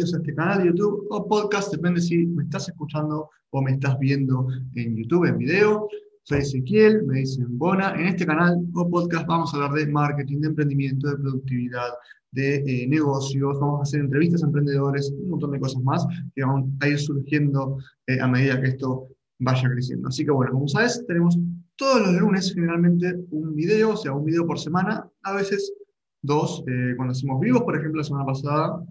este canal de YouTube o podcast, depende si me estás escuchando o me estás viendo en YouTube, en video. Soy Ezequiel, me dicen Bona. En este canal o podcast vamos a hablar de marketing, de emprendimiento, de productividad, de eh, negocios, vamos a hacer entrevistas a emprendedores, un montón de cosas más que van a ir surgiendo eh, a medida que esto vaya creciendo. Así que bueno, como sabes, tenemos todos los lunes generalmente un video, o sea, un video por semana, a veces dos, eh, cuando hacemos vivos, por ejemplo, la semana pasada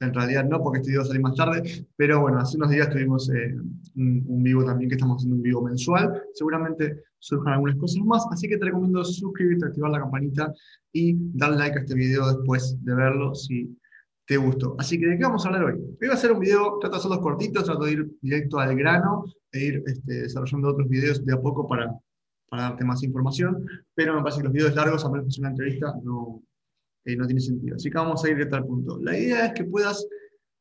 en realidad no, porque este video va a salir más tarde, pero bueno, hace unos días tuvimos eh, un, vivo también, que estamos haciendo un vivo mensual. Seguramente surjan algunas cosas más, así que te recomiendo suscribirte, activar la campanita y dar like a este video después de verlo si te gustó. Así que, ¿de qué vamos a hablar hoy? Hoy va a ser un video, trato de hacerlos cortitos, trato de ir directo al grano e ir este, desarrollando otros videos de a poco para, para darte más información, pero me parece que los videos largos, a menos que sea una entrevista, no, eh, no tiene sentido. Así que vamos a ir de tal punto. La idea es que puedas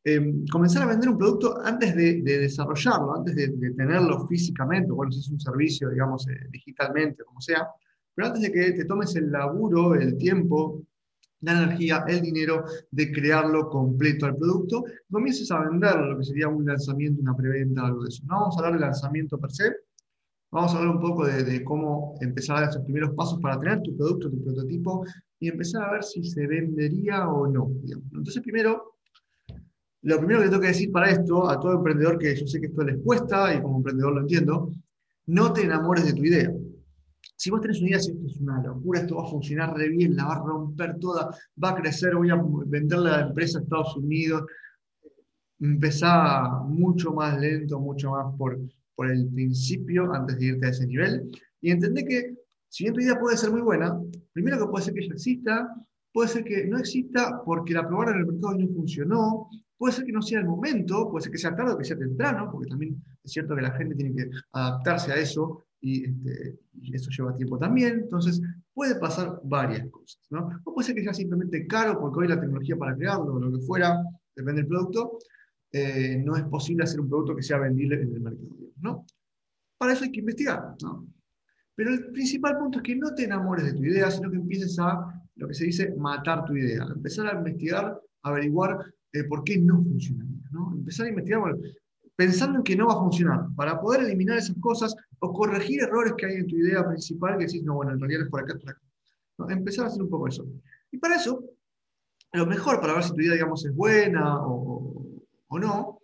em, comenzar a vender un producto antes de, desarrollarlo, antes de, tenerlo físicamente, bueno, si es un servicio, digamos, eh, digitalmente, como sea, pero antes de que te tomes el laburo, el tiempo, la energía, el dinero de crearlo completo al producto, comiences a venderlo, lo que sería un lanzamiento, una preventa, algo de eso. No vamos a hablar del lanzamiento per se, vamos a hablar un poco de, cómo empezar a dar esos primeros pasos para tener tu producto, tu prototipo y empezar a ver si se vendería o no. Entonces, primero, lo primero que tengo que decir para esto, a todo emprendedor que yo sé que esto les cuesta y como emprendedor lo entiendo, no te enamores de tu idea. Si vos tenés una idea, si esto es una locura, esto va a funcionar re bien, la va a romper toda, va a crecer, voy a venderle a la empresa a Estados Unidos, empezá mucho más lento, mucho más por, por el principio antes de irte a ese nivel. Y entendé que si bien tu idea puede ser muy buena, primero que puede ser que ya exista, puede ser que no exista porque la probaron en el mercado no funcionó, puede ser que no sea el momento, puede ser que sea tarde o que sea temprano, porque también es cierto que la gente tiene que adaptarse a eso y, este, eso lleva tiempo también, entonces puede pasar varias cosas, ¿no? O puede ser que sea simplemente caro porque hoy la tecnología para crearlo o lo que fuera, depende del producto, eh, no es posible hacer un producto que sea vendible en el mercado, ¿no? Para eso hay que investigar, ¿no? Pero el principal punto es que no te enamores de tu idea, sino que empieces a, lo que se dice, matar tu idea. Empezar a investigar, averiguar eh, por qué no funcionaría. ¿no? Empezar a investigar pensando en que no va a funcionar, para poder eliminar esas cosas o corregir errores que hay en tu idea principal que decís, no, bueno, en realidad es por acá, por acá. ¿no? Empezar a hacer un poco eso. Y para eso, lo mejor para ver si tu idea, digamos, es buena o, o no,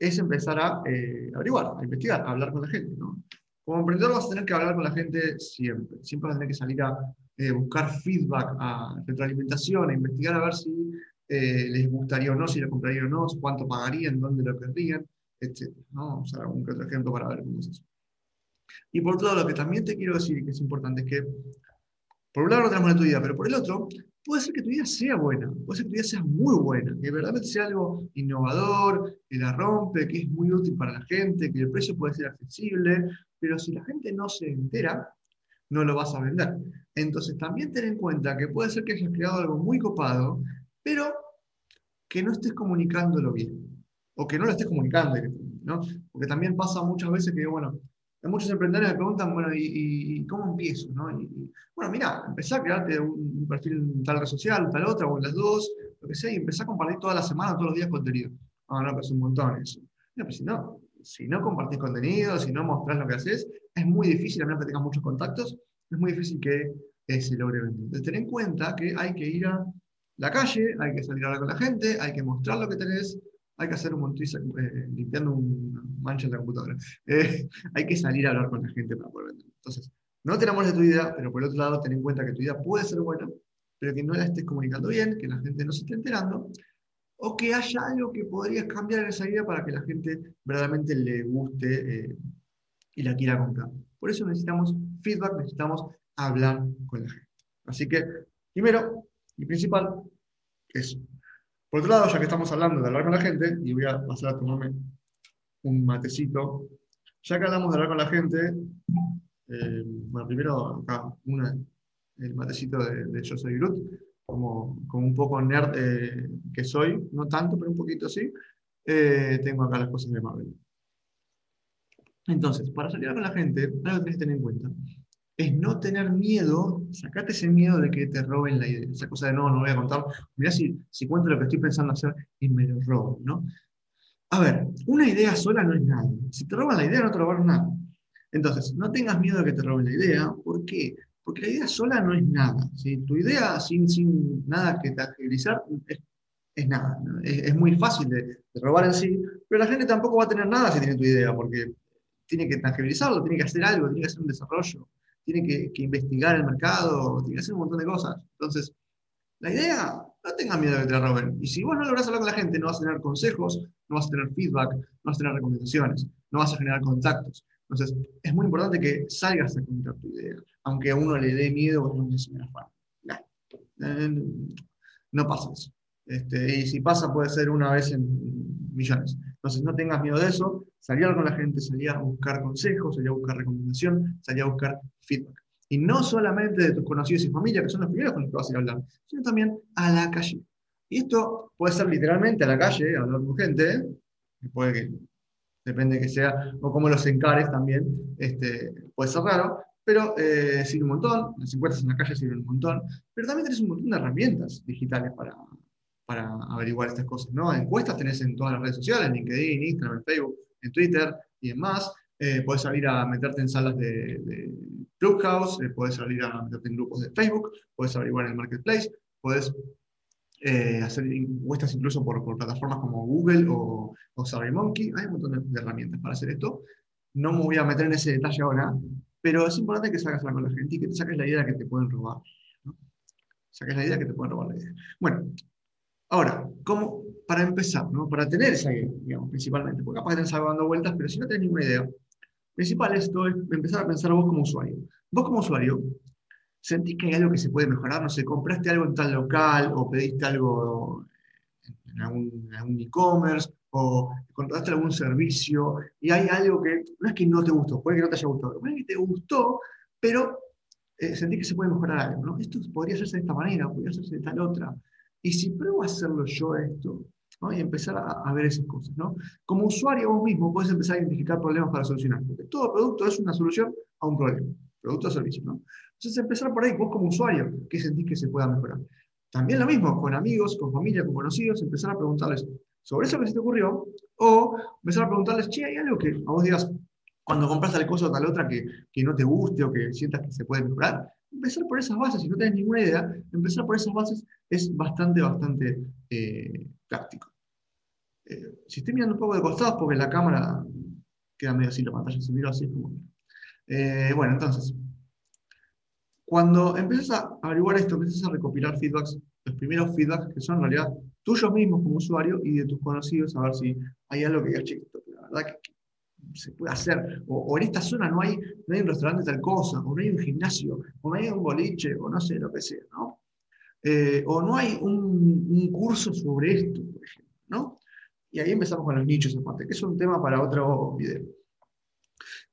es empezar a eh, averiguar, a investigar, a hablar con la gente. ¿no? Como emprendedor vas a tener que hablar con la gente siempre. Siempre vas a tener que salir a eh, buscar feedback, a retroalimentación, a investigar a ver si eh, les gustaría o no, si lo comprarían o no, cuánto pagarían, dónde lo querrían, etc. Vamos a dar algún otro ejemplo para ver cómo es eso. Y por otro lado, lo que también te quiero decir, que es importante, es que por un lado no tenemos la tu idea, pero por el otro, puede ser que tu idea sea buena, puede ser que tu idea sea muy buena, que verdaderamente sea algo innovador, que la rompe, que es muy útil para la gente, que el precio puede ser accesible, pero si la gente no se entera, no lo vas a vender. Entonces también ten en cuenta que puede ser que hayas creado algo muy copado, pero que no estés comunicándolo bien, o que no lo estés comunicando, ¿no? Porque también pasa muchas veces que, bueno, muchos emprendedores me preguntan, bueno, ¿y, cómo empiezo? bueno, mira, empezá a crearte un, perfil en tal red social, tal otra, o en las dos, lo que sea, y empezá a compartir toda la semana, todos los días contenido. Ah, no, pero un montón eso. No, pero si no, si no compartís contenido, si no mostrás lo que haces, es muy difícil, a menos que tengas muchos contactos, es muy difícil que eh, se logre vender. Entonces, ten en cuenta que hay que ir a la calle, hay que salir a hablar con la gente, hay que mostrar lo que tenés, hay que hacer un montón, eh, limpiando una mancha en la computadora. Eh, hay que salir a hablar con la gente para poder vender. Entonces, no te enamores de tu idea, pero por el otro lado, ten en cuenta que tu idea puede ser buena, pero que no la estés comunicando bien, que la gente no se esté enterando, o que haya algo que podrías cambiar en esa idea para que la gente verdaderamente le guste eh, y la quiera comprar. Por eso necesitamos feedback, necesitamos hablar con la gente. Así que, primero y principal, eso. Por otro lado, ya que estamos hablando de hablar con la gente, y voy a pasar a tomarme un matecito, ya que hablamos de hablar con la gente, eh, bueno, primero acá una, el matecito de, Yo Soy Groot, como, como un poco nerd eh, que soy, no tanto, pero un poquito sí, eh, tengo acá las cosas de Marvel. Entonces, para salir con la gente, algo que tienes que tener en cuenta es no tener miedo, sacate ese miedo de que te roben la idea, esa cosa de no, no voy a contar, mirá si, si cuento lo que estoy pensando hacer y me lo robo, ¿no? A ver, una idea sola no es nada. Si te roban la idea, no te robaron nada. Entonces, no tengas miedo de que te roben la idea. ¿Por qué? Porque la idea sola no es nada. Si Tu idea sin, sin nada que tangibilizar es, es nada. Es, muy fácil de, de, robar en sí, pero la gente tampoco va a tener nada si tiene tu idea, porque tiene que tangibilizarlo, tiene que hacer algo, tiene que hacer un desarrollo tiene que, investigar el mercado, tiene que hacer un montón de cosas. Entonces, la idea, no tengas miedo de que te la roben. Y si vos no lográs hablar con la gente, no vas a tener consejos, no vas a tener feedback, no vas a tener recomendaciones, no vas a generar contactos. Entonces, es muy importante que salgas a contar tu idea, aunque a uno le dé miedo o no se me no pasa eso. Este, y si pasa, puede ser una vez en millones. Entonces, no tengas miedo de eso, salí con la gente, salí a buscar consejos, salí a buscar recomendación, salí a buscar feedback. Y no solamente de tus conocidos y familia, que son los primeros con los que vas a ir a hablar, sino también a la calle. Y esto puede ser literalmente a la calle, hablar con gente, puede que, depende que sea, o cómo los encares también, este, puede ser raro, pero eh, sirve un montón, las encuestas en la calle sirven un montón, pero también tenés un montón de herramientas digitales para, para averiguar estas cosas. ¿no? Encuestas tenés en todas las redes sociales, LinkedIn, Instagram, Facebook, en Twitter y demás. Eh, puedes salir a meterte en salas de, Clubhouse, eh, puedes salir a meterte en grupos de Facebook, puedes averiguar en el Marketplace, puedes eh, hacer encuestas incluso por, plataformas como Google o, o SurveyMonkey. Hay un montón de, herramientas para hacer esto. No me voy a meter en ese detalle ahora, pero es importante que salgas con la gente y que te saques la idea de que te pueden robar. Saques la idea de que te pueden robar la idea. Bueno, ahora, ¿cómo, para empezar, ¿no? para tener esa idea, digamos, principalmente, porque capaz estás dando vueltas, pero si no tenés ninguna idea, principal esto es empezar a pensar vos como usuario. Vos como usuario, sentís que hay algo que se puede mejorar, no sé, compraste algo en tal local o pediste algo en algún, e-commerce o contrataste algún servicio y hay algo que no es que no te gustó, puede que no te haya gustado, puede que te gustó, pero eh, sentís que se puede mejorar algo. ¿no? Esto podría hacerse de esta manera, podría hacerse de tal otra. Y si pruebo a hacerlo yo esto, y empezar a, ver esas cosas. ¿no? Como usuario vos mismo puedes empezar a identificar problemas para solucionar, porque todo producto es una solución a un problema, producto o servicio. ¿no? Entonces empezar por ahí, vos como usuario, ¿qué sentís que se pueda mejorar? También lo mismo, con amigos, con familia, con conocidos, empezar a preguntarles sobre eso que se te ocurrió, o empezar a preguntarles, che, ¿hay algo que a vos digas, cuando compras tal cosa o tal otra que, que no te guste o que sientas que se puede mejorar? Empezar por esas bases, si no tenés ninguna idea, empezar por esas bases es bastante, bastante eh, práctico. Eh, si estoy mirando un poco de costado, porque la cámara queda medio así, la pantalla se mira así como. Eh, bueno, entonces, cuando empiezas a averiguar esto, empiezas a recopilar feedbacks, los primeros feedbacks que son en realidad tuyos mismos como usuario y de tus conocidos, a ver si hay algo que digas, che, la verdad que se puede hacer, o, en esta zona no hay, no hay un restaurante tal cosa, o no hay un gimnasio, o no hay un boliche, o no sé, lo que sea, ¿no? Eh, o no hay un, curso sobre esto, por ejemplo, ¿no? Y ahí empezamos con los nichos aparte, que es un tema para otro video.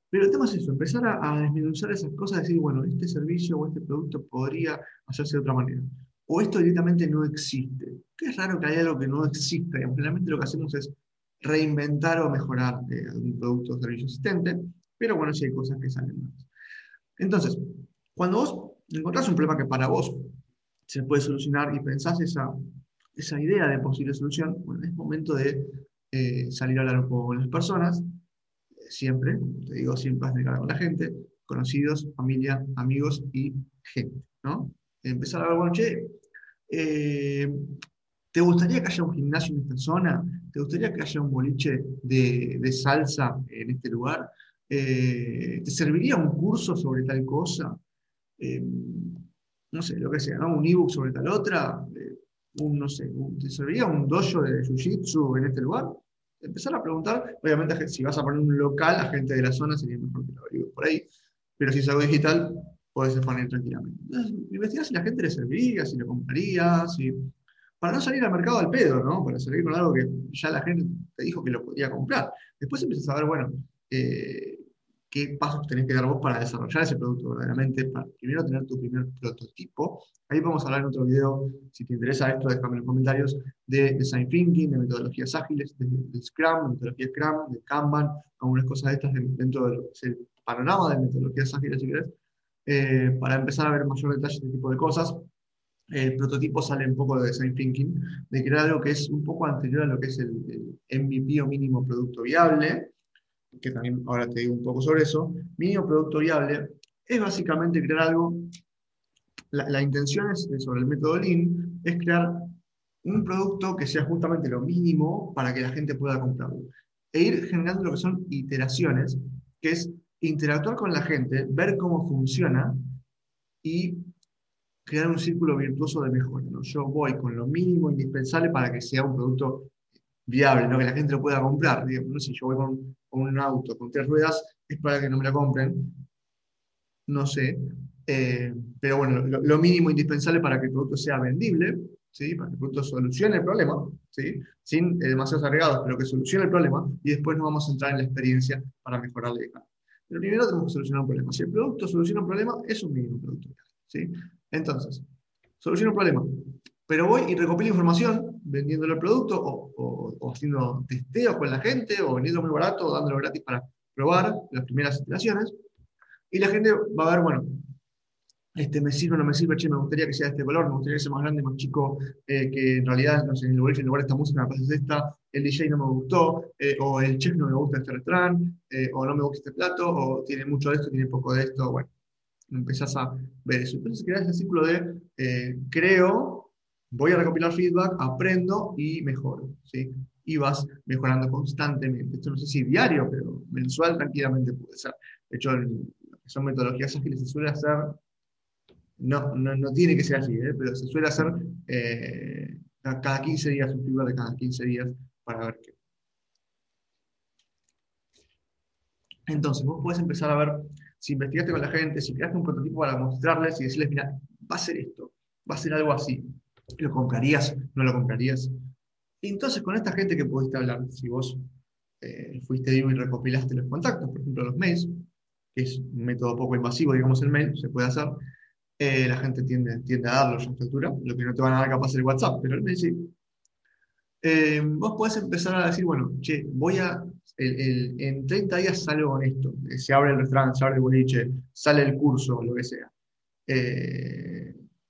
Pero el tema es eso, empezar a, a desmenuzar esas cosas, decir, bueno, este servicio o este producto podría hacerse de otra manera. O esto directamente no existe. Que es raro que haya algo que no exista. Y realmente lo que hacemos es reinventar o mejorar eh, algún producto o servicio existente. Pero bueno, sí hay cosas que salen más. Entonces, cuando vos encontrás un problema que para vos se puede solucionar y pensás esa, esa idea de posible solución, bueno, es momento de eh, salir a hablar con las personas, siempre, te digo, siempre has de con la gente, conocidos, familia, amigos y gente, ¿no? Empezar a hablar, bueno, che, eh, ¿te gustaría que haya un gimnasio en esta zona? ¿Te gustaría que haya un boliche de, de salsa en este lugar? Eh, ¿Te serviría un curso sobre tal cosa? No sé, lo que sea, ¿no? Un ebook sobre tal otra, un, no sé, ¿te serviría un dojo de jiu-jitsu en este lugar? Empezar a preguntar, obviamente si vas a poner un local, a gente de la zona sería mejor que lo averigues por ahí, pero si es algo digital, puedes poner tranquilamente. investigar si la gente le serviría, si le compraría, si... para no salir al mercado al pedo, ¿no? Para salir con algo que ya la gente te dijo que lo podía comprar. Después empiezas a ver, bueno, eh, qué pasos tenés que dar vos para desarrollar ese producto verdaderamente, para primero tener tu primer prototipo. Ahí podemos hablar en otro video, si te interesa esto, déjame en los comentarios, de Design Thinking, de metodologías ágiles, de, Scrum, de metodología Scrum, de Kanban, algunas cosas de estas dentro del panorama de metodologías ágiles, si querés. eh, para empezar a ver mayor detalle de este tipo de cosas. El prototipo sale un poco de design thinking, de crear algo que es un poco anterior a lo que es el, el MVP o mínimo producto viable, que también ahora te digo un poco sobre eso. Mínimo producto viable es básicamente crear algo, la, intención es, sobre el método Lean, es crear un producto que sea justamente lo mínimo para que la gente pueda comprarlo. E ir generando lo que son iteraciones, que es interactuar con la gente, ver cómo funciona y crear un círculo virtuoso de mejora. Yo voy con lo mínimo indispensable para que sea un producto viable, ¿no? que la gente lo pueda comprar. no si yo voy con, un auto con tres ruedas, es para que no me lo compren. No sé. Eh, pero bueno, lo, mínimo indispensable para que el producto sea vendible, ¿sí? para que el producto solucione el problema, ¿sí? sin eh, demasiados agregados, pero que solucione el problema, y después nos vamos a entrar en la experiencia para mejorarle. Pero primero tenemos que solucionar un problema. Si el producto soluciona un problema, es un mínimo producto. ¿sí? Entonces, soluciona un problema. Pero voy y recopilo información vendiéndole el producto o, haciendo testeos con la gente o vendiendo muy barato o dándolo gratis para probar las primeras iteraciones. Y la gente va a ver, bueno, este, me sirve o no me sirve, che, me gustaría que sea de este color, me gustaría que sea más grande, más chico, eh, que en realidad, no sé, en el en lugar de esta música me pasa esta, el DJ no me gustó, eh, o el chef no me gusta este restaurante, eh, o no me gusta este plato, o tiene mucho de esto, tiene poco de esto, bueno, empezás a ver eso. Entonces creas el círculo de creo, voy a recopilar feedback, aprendo y mejoro, ¿sí? Y vas mejorando constantemente. Esto no sé si diario, pero mensual tranquilamente puede ser. De hecho, son metodologías ágiles, se suele hacer no, no, no, tiene que ser así, ¿eh? pero se suele hacer eh, cada 15 días, un feedback de cada 15 días para ver qué. Entonces, vos podés empezar a ver si investigaste con la gente, si creaste un prototipo para mostrarles y decirles, mira, va a ser esto, va a ser algo así. ¿Lo comprarías? ¿No lo comprarías? Entonces, con esta gente que pudiste hablar, si vos eh, fuiste vivo y recopilaste los contactos, por ejemplo, los mails, que es un método poco invasivo, digamos, el mail, se puede hacer, eh, la gente tiende, tiende a darlo ya factura, lo que no te van a dar capaz el WhatsApp, pero el mail sí. Eh, vos podés empezar a decir, bueno, che, voy a, en 30 días salgo con esto, eh, se abre el restaurante, se abre el boliche, sale el curso, lo que sea.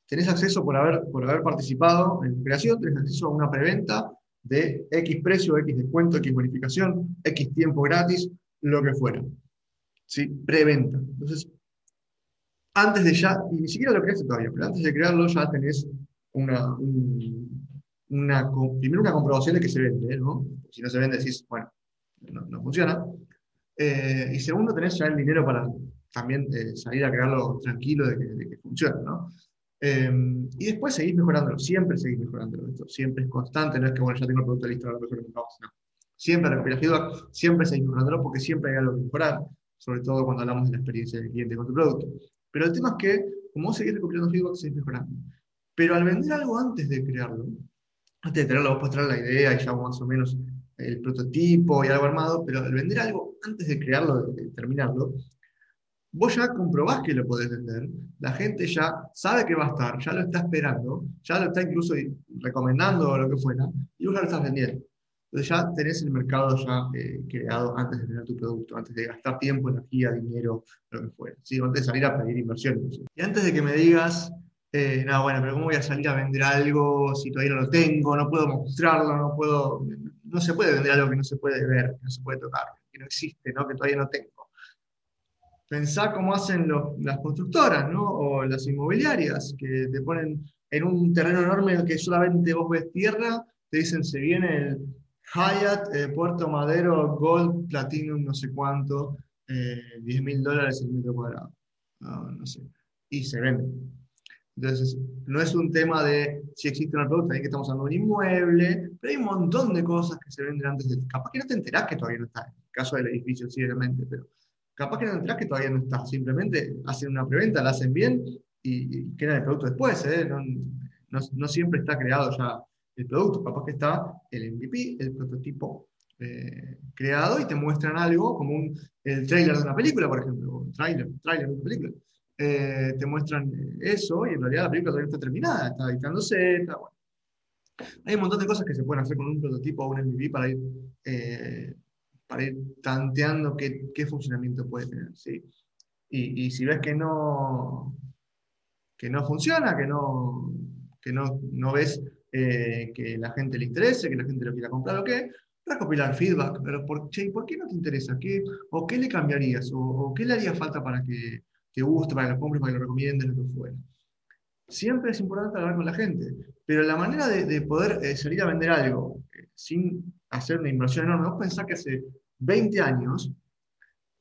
Tenés acceso por haber, por haber participado en la creación, tenés acceso a una preventa de X precio, X descuento, X bonificación, X tiempo gratis, lo que fuera. ¿Sí? Preventa. Entonces, antes de ya, y ni siquiera lo creaste todavía, pero antes de crearlo ya tenés una, una, primero una comprobación de que se vende, ¿no? Si no se vende decís, bueno, no, funciona. Eh, y segundo, tenés ya el dinero para también eh, salir a crearlo tranquilo de que, de que funcione, ¿no? Eh, y después seguís mejorándolo, siempre seguís mejorándolo. Esto siempre es constante, no es que bueno, ya tengo el producto listo, ahora mejor no. Siempre recopilas feedback, siempre seguís mejorándolo porque siempre hay algo que mejorar, sobre todo cuando hablamos de la experiencia del cliente con tu producto. Pero el tema es que, como seguís recopilando feedback, seguís mejorando. Pero al vender algo antes de crearlo, antes de tenerlo, vos podés traer la idea y ya más o menos el prototipo y algo armado, pero al vender algo antes de crearlo, de terminarlo, vos ya comprobás que lo podés vender, la gente ya sabe que va a estar, ya lo está esperando, ya lo está incluso recomendando o lo que fuera, y vos ya lo estás vendiendo. Entonces ya tenés el mercado ya eh, creado antes de tener tu producto, antes de gastar tiempo, energía, dinero, lo que fuera. ¿sí? Antes de salir a pedir inversión. Y antes de que me digas, eh, no, bueno, pero ¿cómo voy a salir a vender algo si todavía no lo tengo? No puedo mostrarlo, no puedo... No se puede vender algo que no se puede ver, que no se puede tocar, que no existe, ¿no? que todavía no tengo. Pensá cómo hacen las constructoras, ¿no? O las inmobiliarias, que te ponen en un terreno enorme en el que solamente vos ves tierra, te dicen se viene el Hyatt, eh, Puerto Madero, Gold, Platinum, no sé cuánto, eh, 10 mil dólares el metro cuadrado. No, sé. Y se vende. Entonces, no es un tema de si existe una producto, ahí que estamos hablando de un inmueble, pero hay un montón de cosas que se venden antes de. Capaz que no te enterás que todavía no está. En el caso del edificio, sí, obviamente, pero capaz que no te enterás que todavía no está. Simplemente hacen una preventa, la hacen bien y, y el producto después. ¿eh? No, siempre está creado ya el producto, capaz que está el MVP, el prototipo eh, creado y te muestran algo como un, el trailer de una película, por ejemplo, el trailer, trailer de una película. Eh, te muestran eso y en realidad la película todavía no está terminada, está editándose, está bueno. Hay un montón de cosas que se pueden hacer con un prototipo o un MVP para ir, para ir tanteando qué, qué, funcionamiento puede tener. ¿sí? Y, si ves que no, que no funciona, que no, que no, no ves eh, que la gente le interese, que la gente lo quiera comprar o qué, recopilar feedback, pero por, che, ¿por qué no te interesa? ¿Qué, ¿O qué le cambiarías? ¿O, qué le haría falta para que te guste, para que lo compres, para que lo recomiendes, lo que fuera? Siempre es importante hablar con la gente, pero la manera de, poder eh, salir a vender algo eh, sin hacer una inversión enorme, vos pensás que hace 20 años,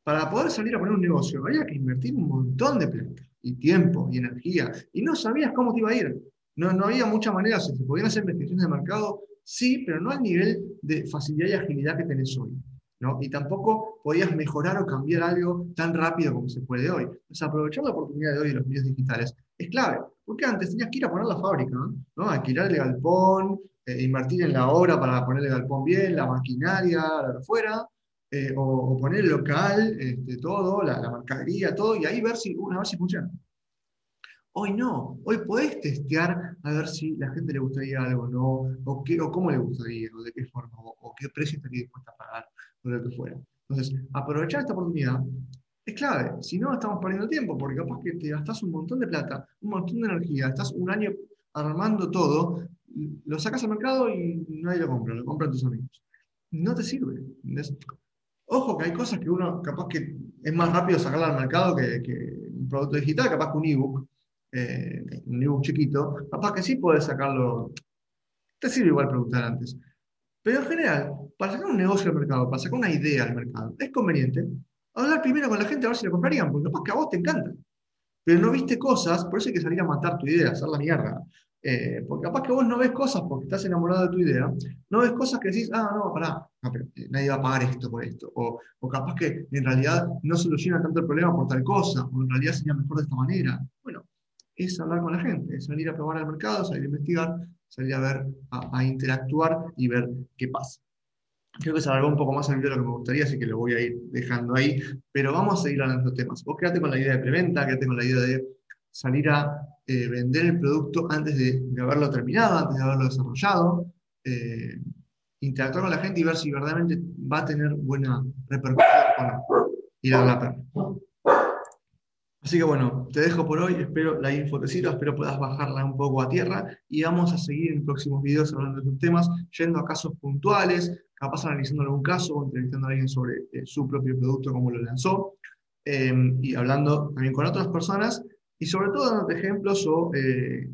para poder salir a poner un negocio, había que invertir un montón de plata, y tiempo, y energía, y no sabías cómo te iba a ir. No, no había muchas maneras, se podían hacer investigaciones de mercado, sí, pero no al nivel de facilidad y agilidad que tenés hoy. ¿No? Y tampoco podías mejorar o cambiar algo tan rápido como se puede hoy. Entonces, aprovechar la oportunidad de hoy de los medios digitales es clave, porque antes tenías que ir a poner la fábrica, ¿no? alquilar el galpón, eh, invertir en la obra para poner el galpón bien, la maquinaria, afuera, eh, o, poner el local, este, todo, la, la, mercadería, todo, y ahí ver si, una vez si funciona. Hoy no, hoy podés testear a ver si la gente le gustaría algo o no, o, qué, o cómo le gustaría, o de qué forma, o, qué precio estaría dispuesta a pagar, o lo que fuera. Entonces, aprovechar esta oportunidad es clave. Si no, estamos perdiendo tiempo, porque capaz que te gastas un montón de plata, un montón de energía, estás un año armando todo, lo sacas al mercado y nadie lo compra, lo compran tus amigos. No te sirve. Ojo que hay cosas que uno, capaz que es más rápido sacarla al mercado que, que un producto digital, capaz que un ebook eh, un ebook chiquito, capaz que sí puedes sacarlo. Te sirve igual preguntar antes. Pero en general, para sacar un negocio al mercado, para sacar una idea al mercado, es conveniente hablar primero con la gente a ver si lo comprarían, porque capaz que a vos te encanta. Pero no viste cosas, por eso hay que salir a matar tu idea, hacer la mierda. Eh, porque capaz que vos no ves cosas porque estás enamorado de tu idea, no ves cosas que decís, ah, no, pará, eh, nadie va a pagar esto por esto. O, o, capaz que en realidad no soluciona tanto el problema por tal cosa, o en realidad sería mejor de esta manera. Bueno, es hablar con la gente, es salir a probar al mercado, salir a investigar, salir a ver, a, interactuar y ver qué pasa. Creo que se alargó un poco más video de lo que me gustaría, así que lo voy a ir dejando ahí, pero vamos a seguir hablando de temas. Vos quédate con la idea de preventa, quédate con la idea de salir a eh, vender el producto antes de, haberlo terminado, antes de haberlo desarrollado, eh, interactuar con la gente y ver si verdaderamente va a tener buena repercusión o Ir a la perra. Así que bueno, te dejo por hoy, espero la info te sirva, espero puedas bajarla un poco a tierra y vamos a seguir en próximos videos hablando de estos temas, yendo a casos puntuales, capaz analizando algún caso o entrevistando a alguien sobre eh, su propio producto, cómo lo lanzó, em, y hablando también con otras personas y sobre todo dando ejemplos o eh,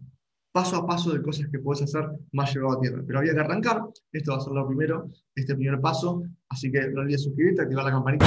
paso a paso de cosas que puedes hacer más llegado a tierra. Pero había que arrancar, esto va a ser lo primero, este primer paso, así que no olvides suscribirte, activar la campanita.